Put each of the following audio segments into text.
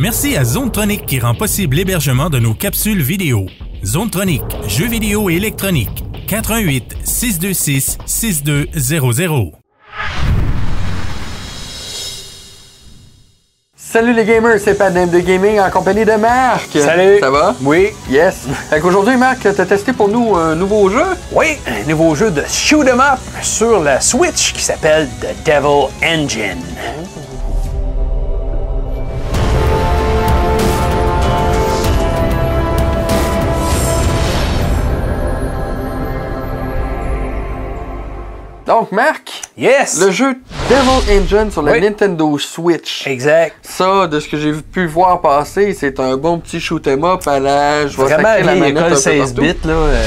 Merci à Zonetronic qui rend possible l'hébergement de nos capsules vidéo. Zonetronic, jeux vidéo et électronique. 88 626 6200. Salut les gamers, c'est Pat de Gaming en compagnie de Marc. Salut. Ça va? Oui. Yes. Fait qu'aujourd'hui, Marc, t'as testé pour nous un nouveau jeu? Oui, un nouveau jeu de shoot 'em up sur la Switch qui s'appelle The Devil Engine. Donc, Marc, Yes. le jeu Devil Engine sur la Oui. Nintendo Switch. Exact. Ça, de ce que j'ai pu voir passer, c'est un bon petit shoot 'em up à la. Je vais Vraiment la manette un école peu 16 partout. bits là. euh,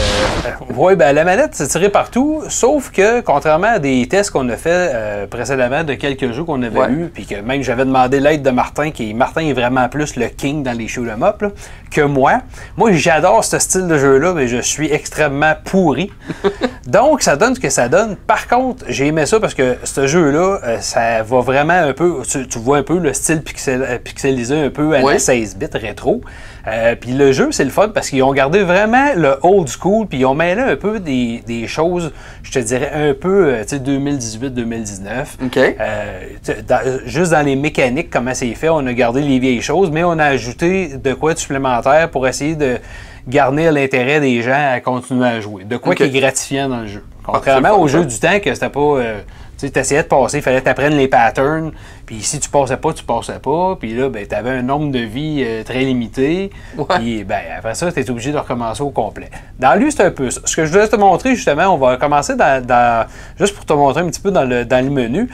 oui, ben la manette c'est tiré partout, sauf que contrairement à des tests qu'on a fait euh, précédemment de quelques jeux qu'on avait Ouais. eu, puis que même j'avais demandé l'aide de Martin, qui Martin est vraiment plus le king dans les shoot 'em up là, que moi. Moi j'adore ce style de jeu là, mais je suis extrêmement pourri. Donc ça donne ce que ça donne. Par contre, j'ai aimé ça parce que ce jeu là, ça va vraiment un peu, tu, tu vois un peu le style pixel, euh, pixelisé un peu à la 16 bits rétro. Euh, puis le jeu, c'est le fun parce qu'ils ont gardé vraiment le old school, puis ils ont mêlé un peu des, des choses, je te dirais un peu, euh, tu sais, 2018-2019. OK. Euh, dans- juste dans les mécaniques, comment c'est fait, on a gardé les vieilles choses, mais on a ajouté de quoi de supplémentaire pour essayer de garnir l'intérêt des gens à continuer à jouer. De quoi qui est gratifiant dans le jeu. c'est Contrairement au jeu du temps que c'était pas. euh, tu essayais de passer, il fallait t'apprendre les patterns, puis si tu passais pas, tu passais pas, puis là, ben, tu avais un nombre de vies euh, très limité, puis ben, après ça, tu es obligé de recommencer au complet. Dans lui, c'est un peu ça. Ce que je voulais te montrer, justement, on va commencer dans, dans- juste pour te montrer un petit peu dans le, dans le menu.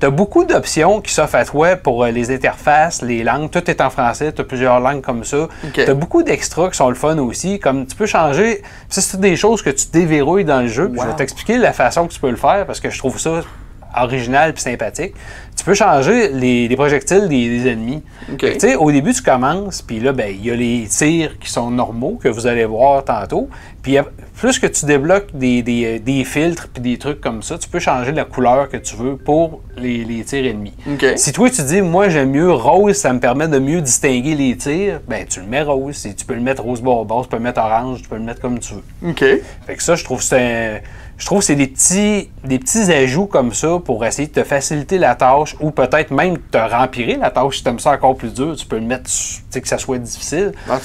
tu as beaucoup d'options qui s'offrent à toi pour euh, les interfaces, les langues, tout est en français, tu as plusieurs langues comme ça. Tu as beaucoup d'extras qui sont le fun aussi, comme tu peux changer, ça c'est des choses que tu déverrouilles dans le jeu, je vais t'expliquer la façon que tu peux le faire, parce que je trouve ça original puis sympathique. Tu peux changer les, les projectiles des, des ennemis. Tu au début, tu commences, puis là, ben, il y a les tirs qui sont normaux, que vous allez voir tantôt. Puis plus que tu débloques des, des- des filtres puis des trucs comme ça, tu peux changer la couleur que tu veux pour les, les tirs ennemis. Si toi, tu dis, moi, j'aime mieux rose, ça me permet de mieux distinguer les tirs, ben, tu le mets rose. Tu peux le mettre rose bonbon, tu peux le mettre orange, tu peux le mettre comme tu veux. OK. Fait que ça, je trouve que c'est un- je trouve que c'est des petits, des petits ajouts comme ça pour essayer de te faciliter la tâche ou peut-être même te rempirer la tâche si tu aimes ça encore plus dur. Tu peux le mettre, tu sais, que ça soit difficile. Ah,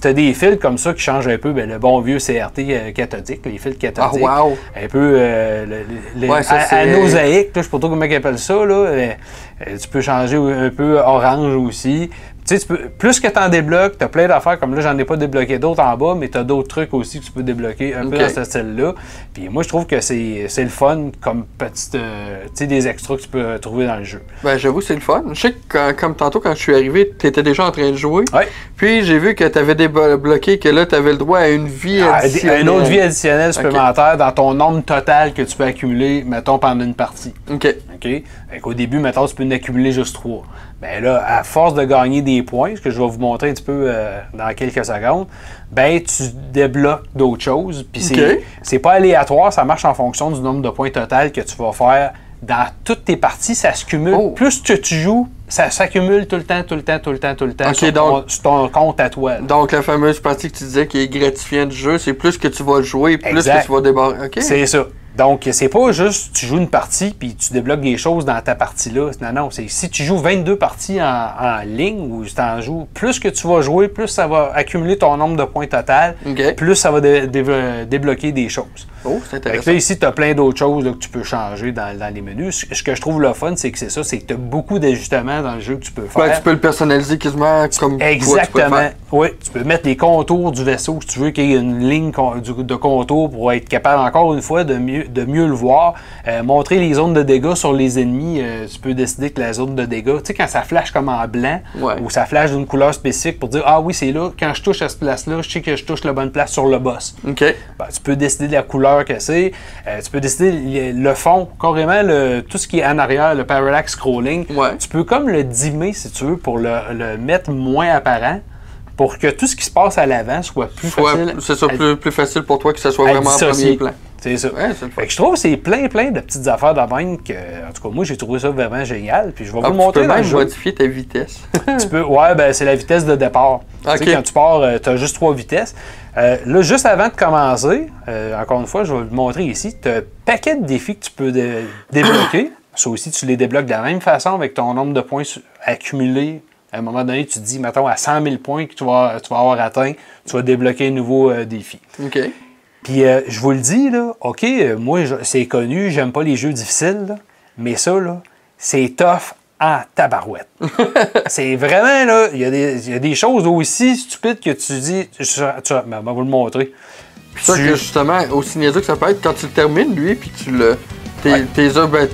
tu as des fils comme ça qui changent un peu ben, le bon vieux CRT euh, cathodique, les fils cathodiques. Ah, wow. Un peu euh, le- le- Ouais, ça, a- c'est- anosaïque, là, je sais pas trop comment ils appellent ça. Là. Euh, euh, tu peux changer un peu orange aussi. Tu sais, tu peux, plus que tu en débloques, tu as plein d'affaires comme là, j'en ai pas débloqué d'autres en bas, mais tu as d'autres trucs aussi que tu peux débloquer un peu dans ce style-là. Puis moi, je trouve que c'est le fun comme petite, euh, tu sais, des extras que tu peux trouver dans le jeu. Ben, j'avoue, c'est le fun. Je sais que, quand- comme tantôt, quand je suis arrivé, t'étais déjà en train de jouer. Ouais. Puis, j'ai vu que t'avais débloqué que là, t'avais le droit à une vie Ah, additionnelle. une autre vie additionnelle supplémentaire dans ton nombre total que tu peux accumuler, mettons, pendant une partie. OK. OK? Fait qu'au début, mettons, tu peux en accumuler juste trois. Ben là, à force de gagner des points, ce que je vais vous montrer un petit peu euh, dans quelques secondes, ben tu débloques d'autres choses. Puis c'est OK. c'est pas aléatoire, ça marche en fonction du nombre de points total que tu vas faire dans toutes tes parties. Ça se cumule. Oh. Plus que tu joues, ça s'accumule tout le temps, tout le temps, tout le temps, tout le temps OK, sur, ton, donc- sur ton compte à toi. là. Donc, la fameuse partie que tu disais qui est gratifiante du jeu, c'est plus que tu vas jouer, plus Exact. que tu vas débarrer. OK. C'est ça. Donc, c'est pas juste tu joues une partie puis tu débloques des choses dans ta partie-là. Non, non, c'est si tu joues 22 parties en, en ligne ou tu en joues, plus que tu vas jouer, plus ça va accumuler ton nombre de points total, plus ça va dé- dé- débloquer des choses. Oh, c'est Fait que intéressant. là, ici, tu as plein d'autres choses là, que tu peux changer dans, dans les menus. Ce que je trouve le fun, c'est que c'est ça, c'est que tu as beaucoup d'ajustements dans le jeu que tu peux faire. Ben, tu peux le personnaliser quasiment comme toi, tu peux Exactement. faire. Oui, tu peux mettre les contours du vaisseau si tu veux qu'il y ait une ligne de contour pour être capable, encore une fois, de mieux, de mieux le voir. Euh, montrer les zones de dégâts sur les ennemis. euh, tu peux décider que la zone de dégâts, tu sais, quand ça flash comme en blanc Ouais. ou ça flash d'une couleur spécifique pour dire Ah oui, c'est là, quand je touche à cette place-là, je sais que je touche la bonne place sur le boss. OK. Ben, tu peux décider de la couleur que c'est. Euh, tu peux décider le, fond, carrément le, tout ce qui est en arrière, le parallax scrolling. Ouais. Tu peux comme le dimmer si tu veux pour le, le mettre moins apparent pour que tout ce qui se passe à l'avant soit plus Soit, facile. c'est ça, à- plus, plus facile pour toi que ce soit vraiment en premier plan. C'est ça. Ouais, c'est le fun. Fait que je trouve que c'est plein, plein de petites affaires de même que, en tout cas, moi, j'ai trouvé ça vraiment génial. Puis je vais Ah, vous le tu montrer peux dans le même modifier ta vitesse. Tu peux, ouais, ben, c'est la vitesse de départ. Tu sais, Ok. quand tu pars, tu as juste trois vitesses. Euh, là, juste avant de commencer, euh, encore une fois, je vais vous le montrer ici, tu as un paquet de défis que tu peux dé- débloquer. Ça aussi, tu les débloques de la même façon avec ton nombre de points accumulés. À un moment donné, tu te dis, mettons, à 100 000 points que tu vas, tu vas avoir atteint, tu vas débloquer un nouveau euh, défi. OK. Puis euh, je vous le dis, là, OK, euh, moi, c'est connu, j'aime pas les jeux difficiles, là, mais ça, là, c'est tough en tabarouette. c'est vraiment, là, il y, a des- il y a des choses aussi stupides que tu dis, tu, tu, ben, on va vous le montrer. Puis ça Tu- que justement, aussi niaiseux que ça peut être, quand tu le termines, lui, puis tu le. T'es Ouais. ben,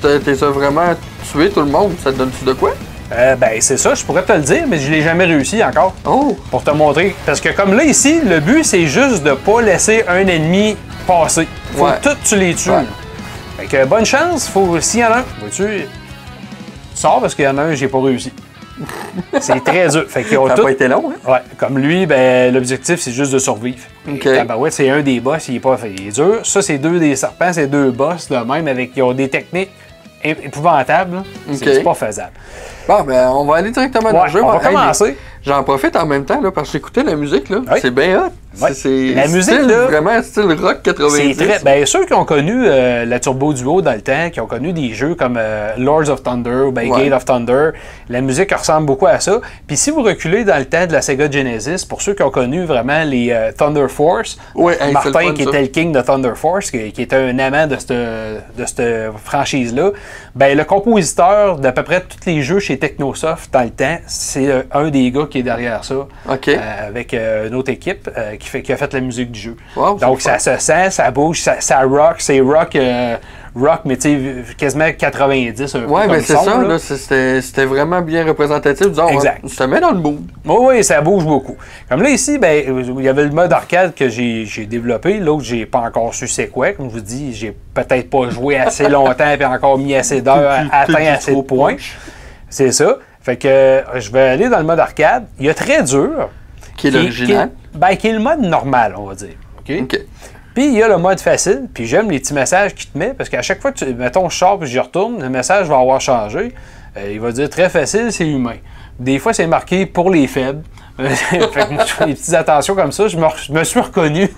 vraiment tué tout le monde, ça te donne-tu de quoi? Euh, ben, c'est ça, je pourrais te le dire, mais je l'ai jamais réussi encore. Oh! Pour te montrer. Parce que comme là, ici, le but, c'est juste de pas laisser un ennemi passer. Faut Ouais. que tout tu les tues. Ouais. Fait que bonne chance, faut. S'il y en a un, vois-tu, sors parce qu'il y en a un, j'ai pas réussi. c'est très dur. Fait qu'ils ont Ça tout- pas été long, hein? Ouais, comme lui, ben, l'objectif, c'est juste de survivre. Ok. Et Tabarouette, c'est un des boss, il est pas fait. Il est dur. Ça, c'est deux des serpents, c'est deux boss de même avec qui ont des techniques é- épouvantables. là. C'est pas faisable. Bon, ben, on va aller directement dans Ouais, le jeu. on va Hey, commencer. J'en profite en même temps, là, parce que j'écoutais la musique, là. C'est bien hot. Ouais. C'est- La musique, style, là, vraiment style rock 90. C'est très. Ben, ceux qui ont connu euh, la Turbo Duo dans le temps, qui ont connu des jeux comme euh, Lords of Thunder ou ben, Ouais. Gate of Thunder, la musique ressemble beaucoup à ça. Puis si vous reculez dans le temps de la Sega Genesis, pour ceux qui ont connu vraiment les euh, Thunder Force, Ouais, Martin fun, qui ça. était le king de Thunder Force, qui, qui était un amant de cette, de cette franchise-là, ben, le compositeur d'à peu près tous les jeux chez Technosoft dans le temps, c'est euh, un des gars qui est derrière ça. OK. Avec une autre équipe qui, fait, qui a fait la musique du jeu. Wow, Donc ça se sent, ça bouge, ça, ça rock, c'est rock, euh, rock, mais tu sais, quasiment 90, un peu Ouais, mais c'est ça, là. c'était vraiment bien représentatif. Disons, Exact. se met dans le mood. Oui, oui, ça bouge beaucoup. Comme là, ici, ben, il y avait le mode arcade que j'ai développé. L'autre, j'ai pas encore su c'est quoi. Comme je vous dis, j'ai peut-être pas joué assez longtemps et encore mis assez d'heures, atteint assez de points. C'est ça. Fait que euh, je vais aller dans le mode arcade. Il y a très dur. Qui est l'original? Qui ben, qui est le mode normal, on va dire. OK? OK. Puis il y a le mode facile, puis j'aime les petits messages qu'il te met, parce qu'à chaque fois que tu, mettons, je sors puis j'y retourne, le message va avoir changé. Euh, il va dire très facile, c'est humain. Des fois, c'est marqué pour les faibles. fait que moi, je fais des petites attentions comme ça, je me, je me suis reconnu.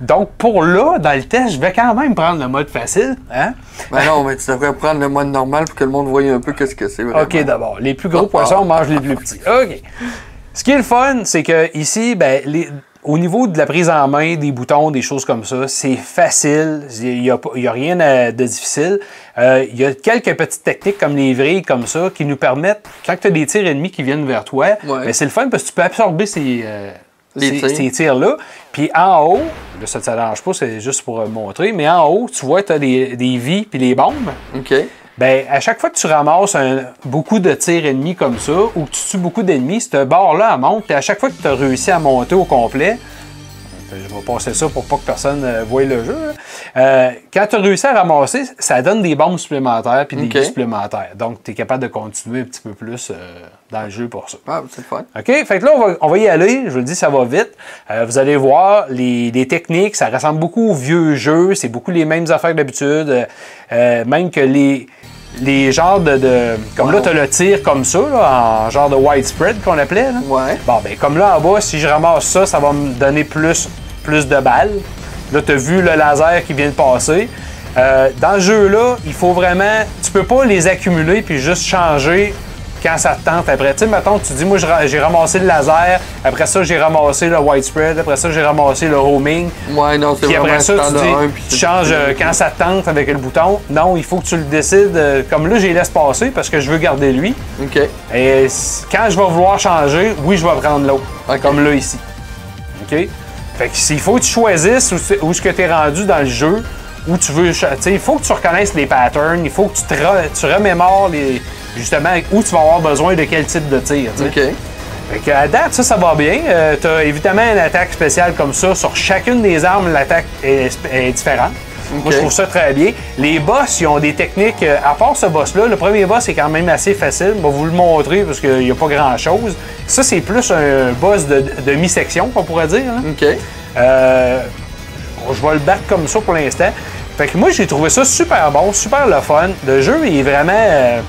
Donc, pour là, dans le test, je vais quand même prendre le mode facile. Hein? Ben non, mais tu devrais prendre le mode normal pour que le monde voie un peu qu'est-ce que c'est. OK, d'abord. Les plus gros Ah. poissons mangent les plus petits. OK. Ce qui est le fun, c'est que ici, ben, les- au niveau de la prise en main, des boutons, des choses comme ça, c'est facile. Il n'y a, rien de difficile. Euh, il y a quelques petites techniques comme les vrilles, comme ça, qui nous permettent, quand tu as des tirs ennemis qui viennent vers toi, Ouais. ben, c'est le fun parce que tu peux absorber ces, euh, ces- ces tirs-là. Puis en haut, là, ça ne t'arrange pas, c'est juste pour euh, montrer, mais en haut, tu vois, tu as des, des vies puis les bombes. OK. Ben, à chaque fois que tu ramasses un- beaucoup de tirs ennemis comme ça, ou que tu tues beaucoup d'ennemis, cette barre-là, monte, puis à chaque fois que tu as réussi à monter au complet, je vais passer ça pour pas que personne ne voie le jeu, là. Euh, quand tu as réussi à ramasser, ça donne des bombes supplémentaires puis des Ok. vies supplémentaires. Donc, tu es capable de continuer un petit peu plus euh, dans le jeu pour ça. Ah, c'est le fun. OK? Fait que là, on va, on va y aller. Je vous le dis, ça va vite. Euh, vous allez voir, les, les techniques, ça ressemble beaucoup aux vieux jeux. C'est beaucoup les mêmes affaires que d'habitude. Euh, euh, même que les, les genres de... de- comme là, tu le tir comme ça, là, en genre de widespread qu'on appelait. là. Ouais. Bon, ben comme là en bas, si je ramasse ça, ça va me donner plus, plus de balles. Là, tu as vu le laser qui vient de passer. Euh, dans ce jeu-là, il faut vraiment. Tu peux pas les accumuler puis juste changer quand ça te tente après. Tu sais, mettons, tu dis, moi, j'ai ramassé le laser, après ça, j'ai ramassé le widespread, après ça, j'ai ramassé le roaming. Ouais, non, c'est Puis après ça, tu dis, un, puis tu changes euh, quand ça te tente avec le bouton. Non, il faut que tu le décides. euh, comme là, j'ai laisse passer parce que je veux garder lui. OK. Et quand je vais vouloir changer, oui, je vais prendre l'autre. Comme là, ici. OK? Fait que s'il faut que tu choisisses où, où ce que tu es rendu dans le jeu, où tu veux. tu sais, Il faut que tu reconnaisses les patterns, il faut que tu, te re- tu remémores les, justement où tu vas avoir besoin de quel type de tir. OK. Fait que à date, ça, ça va bien. tu as évidemment une attaque spéciale comme ça. Sur chacune des armes, l'attaque est, est différente. Moi, je trouve ça très bien. Les boss, ils ont des techniques. euh, À part ce boss-là, le premier boss est quand même assez facile. Je vais vous le montrer parce qu'il n'y a pas grand-chose. Ça, c'est plus un boss de, de mi-section, qu'on pourrait dire. hein. OK. Euh, je vais le battre comme ça pour l'instant. Fait que moi, j'ai trouvé ça super bon, super le fun. Le jeu est vraiment. euh,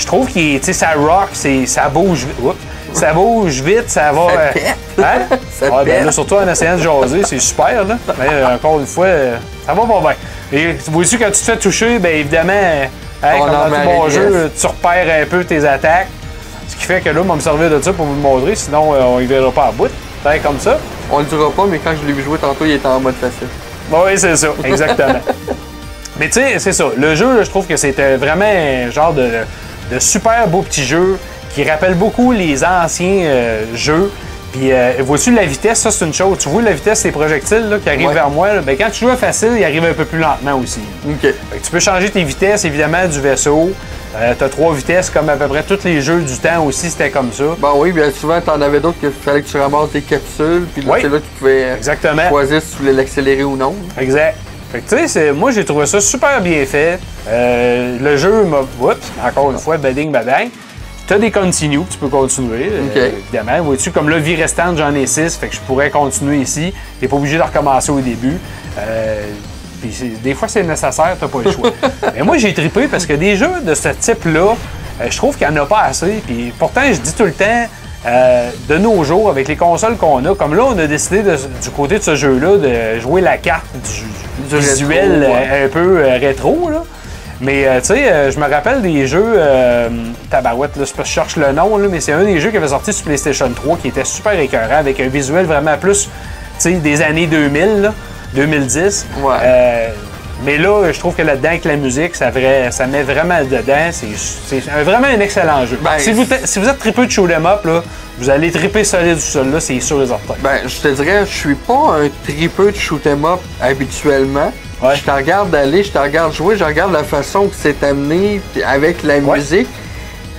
je trouve qu'il ça rock, ça bouge vite. Oups. Ça bouge vite, ça va. euh, pète. Hein? Ça Ah, ben là, surtout en essayant de jaser, c'est super, là. Mais euh, encore une fois, euh, ça va pas bien. Et aussi, quand tu te fais toucher, ben évidemment, hein, comme dans tout bon jeu, tu repères un peu tes attaques. Ce qui fait que là, on va me servir de ça pour vous le montrer, sinon euh, on y verra pas à bout. Comme ça? On le dira pas, mais quand je l'ai vu jouer tantôt, il était en mode facile. Oui, c'est ça, exactement. Mais tu sais, c'est ça. Le jeu, là, je trouve que c'était vraiment un genre de, de super beau petit jeu qui rappelle beaucoup les anciens euh, jeux. Puis, euh, vois-tu la vitesse, ça c'est une chose. Tu vois la vitesse des projectiles là, qui arrivent Ouais. vers moi. là, ben, quand tu joues à facile, ils arrivent un peu plus lentement aussi. Ok. Tu peux changer tes vitesses, évidemment, du vaisseau. tu as trois vitesses, comme à peu près tous les jeux du temps aussi, c'était comme ça. Bon, oui, bien souvent, t'en avais d'autres qu'il fallait que tu ramasses des capsules, puis là, Oui. c'est là que tu pouvais euh, Exactement. choisir si tu voulais l'accélérer ou non. Exact. Fait que tu sais, moi j'ai trouvé ça super bien fait. Euh, le jeu m'a. Oups, encore une fois, bading badang. T'as des continues, tu peux continuer, euh, évidemment. Vois-tu, comme là, vie restante, j'en ai 6, fait que je pourrais continuer ici. T'es pas obligé de recommencer au début. Euh, puis des fois, c'est nécessaire, t'as pas le choix. Mais moi, j'ai trippé parce que des jeux de ce type-là, je trouve qu'il n'y en a pas assez. Puis pourtant, je dis tout le temps, euh, de nos jours, avec les consoles qu'on a, comme là, on a décidé de- du côté de ce jeu-là de jouer la carte du, Du visuel rétro, ouais. euh, un peu euh, rétro. Là. Mais euh, tu sais, euh, je me rappelle des jeux euh, Tabarouette, là, c'est parce que je cherche le nom, là, mais c'est un des jeux qui avait sorti sur PlayStation 3 qui était super écœurant avec un visuel vraiment plus tu sais, des années 2000, là, 2010. Ouais. Mais là, je trouve que là-dedans, avec la musique, ça, vrai- ça met vraiment dedans. C'est vraiment un excellent jeu. Ben, si, vous, êtes- si vous êtes tripeux de shoot 'em up, là, vous allez triper solide sur celui-là, c'est sûr et certain. Ben, je te dirais, je suis pas un tripeux de shoot'em up habituellement. Ouais. Je te regarde aller, je te regarde jouer, je regarde la façon que c'est amené avec la Ouais. musique.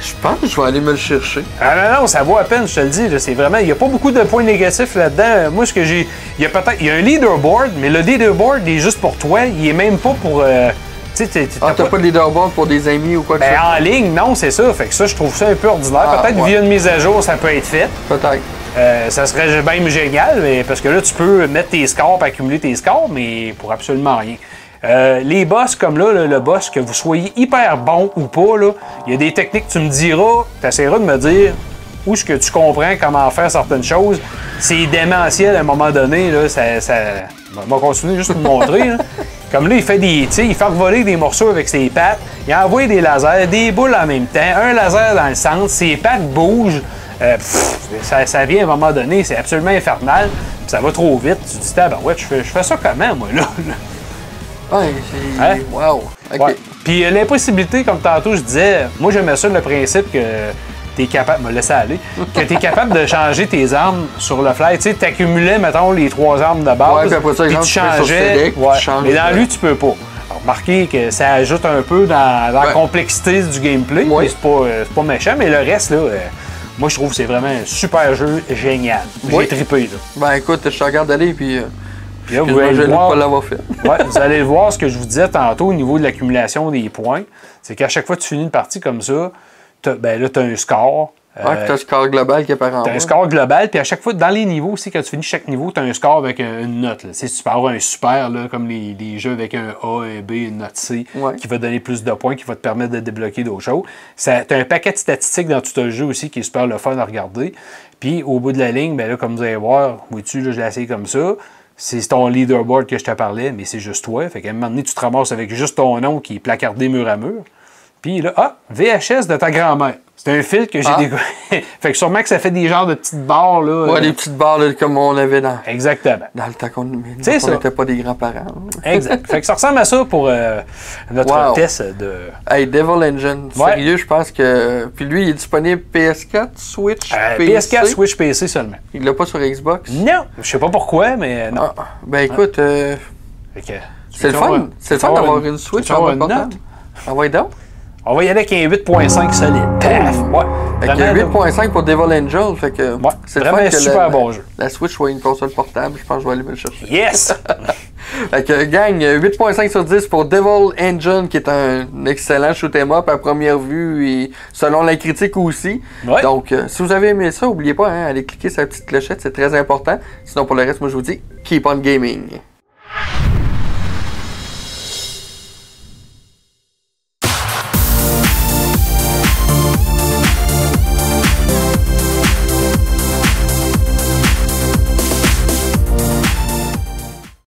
Je pense que je vais aller me le chercher. Ah non, non, ça vaut à peine, je te le dis. C'est vraiment. Il n'y a pas beaucoup de points négatifs là-dedans. Moi, ce que j'ai. Il y a peut-être. Il y a un leaderboard, mais le leaderboard il est juste pour toi. Il est même pas pour. euh, tu sais, Ah, t'as pas de leaderboard pour des amis ou quoi que Ben, ce soit? en ligne, non, c'est ça. Fait que ça, je trouve ça un peu ordinaire. Ah, Peut-être ouais. via une mise à jour, ça peut être fait. Peut-être. Euh, ça serait même génial, mais parce que là, tu peux mettre tes scores, accumuler tes scores, mais pour absolument rien. Euh, les boss comme là, là, le boss, que vous soyez hyper bon ou pas, là, il y a des techniques que tu me diras, tu essaieras de me dire où est-ce que tu comprends comment faire certaines choses. C'est démentiel à un moment donné, là, ça, ça... On va continuer juste pour montrer. là. Comme là, il fait des. Tu sais, il fait voler des morceaux avec ses pattes. Il envoie des lasers, des boules en même temps, un laser dans le centre, ses pattes bougent. Euh, pff, ça, ça vient à un moment donné, c'est absolument infernal. Puis ça va trop vite. Tu te dis, ben ouais, je fais, je fais ça comment, moi, là? Ouais, c'est. Hein? Wow. Ouais. Puis euh, l'impossibilité, comme tantôt je disais, moi j'aimais ça le principe que tu es capable, me laisser aller, que tu es capable de changer tes armes sur le fly. Tu sais, t'accumulais, mettons, les trois armes de base. Ouais, puis après ça, puis exemple, tu changeais. select, ouais. tu changes Mais dans lui, tu peux pas. Alors, remarquez que ça ajoute un peu dans, dans la complexité du gameplay. Mais C'est pas, euh, pas méchant, mais le reste, là, euh, moi je trouve que c'est vraiment un super jeu génial. J'ai trippé, là. Ben écoute, je te regarde aller, puis. Euh, là, vous allez voir. pas l'avoir fait. Ouais, vous allez le voir ce que je vous disais tantôt au niveau de l'accumulation des points. C'est qu'à chaque fois que tu finis une partie comme ça, ben là, tu as un score. Euh, puis t'as le score global qui apparaît en bas. un score global, puis à chaque fois, dans les niveaux aussi, quand tu finis chaque niveau, tu as un score avec un- une note. Là. Tu sais, tu peux avoir un super, là, comme les, les jeux avec un A, un B, une note C, Ouais. qui va donner plus de points, qui va te permettre de débloquer d'autres choses. Tu as un paquet de statistiques dans tout le jeu aussi qui est super le fun à regarder. Puis au bout de la ligne, ben là, comme vous allez voir, vois-tu, là, je l'ai essayé comme ça. C'est ton leaderboard que je te parlais, mais c'est juste toi. Fait qu'à un moment donné, tu te ramasses avec juste ton nom qui est placardé mur à mur. Puis là, ah, VHS de ta grand-mère. C'est un fil que j'ai Ah. découvert. fait que sûrement que ça fait des genres de petites barres, là. Ouais, euh, des petites barres là, comme on avait dans, Exactement. dans le temps qu'on n'était pas des grands-parents. Exact. fait que ça ressemble à ça pour euh, notre Wow. test de. Hey, Devil Engine, Ouais. sérieux, je pense que. Puis lui, il est disponible PS4, Switch, Euh, PC. PS4, Switch, PC seulement. Il l'a pas sur Xbox? Non, je sais pas pourquoi, mais non. Ah, ben écoute, euh, que, c'est le fun. C'est le fun avoir d'avoir une Switch en mode portable. Ah ouais, donc? On va y aller avec un 8.5 solide. Paf! Ouais. Fait que Vraiment, là, 8.5 pour Devil Angel, fait que Ouais, c'est le vraiment fun un que super la, bon jeu. la Switch soit une console portable, je pense que je vais aller me le chercher. Yes! Fait que gang, 8.5 sur 10 pour Devil Engine, qui est un excellent shoot'em up à première vue et selon la critique aussi. Ouais. Donc, euh, si vous avez aimé ça, n'oubliez pas, hein, allez cliquer sur la petite clochette, c'est très important. Sinon, pour le reste, moi je vous dis, keep on gaming.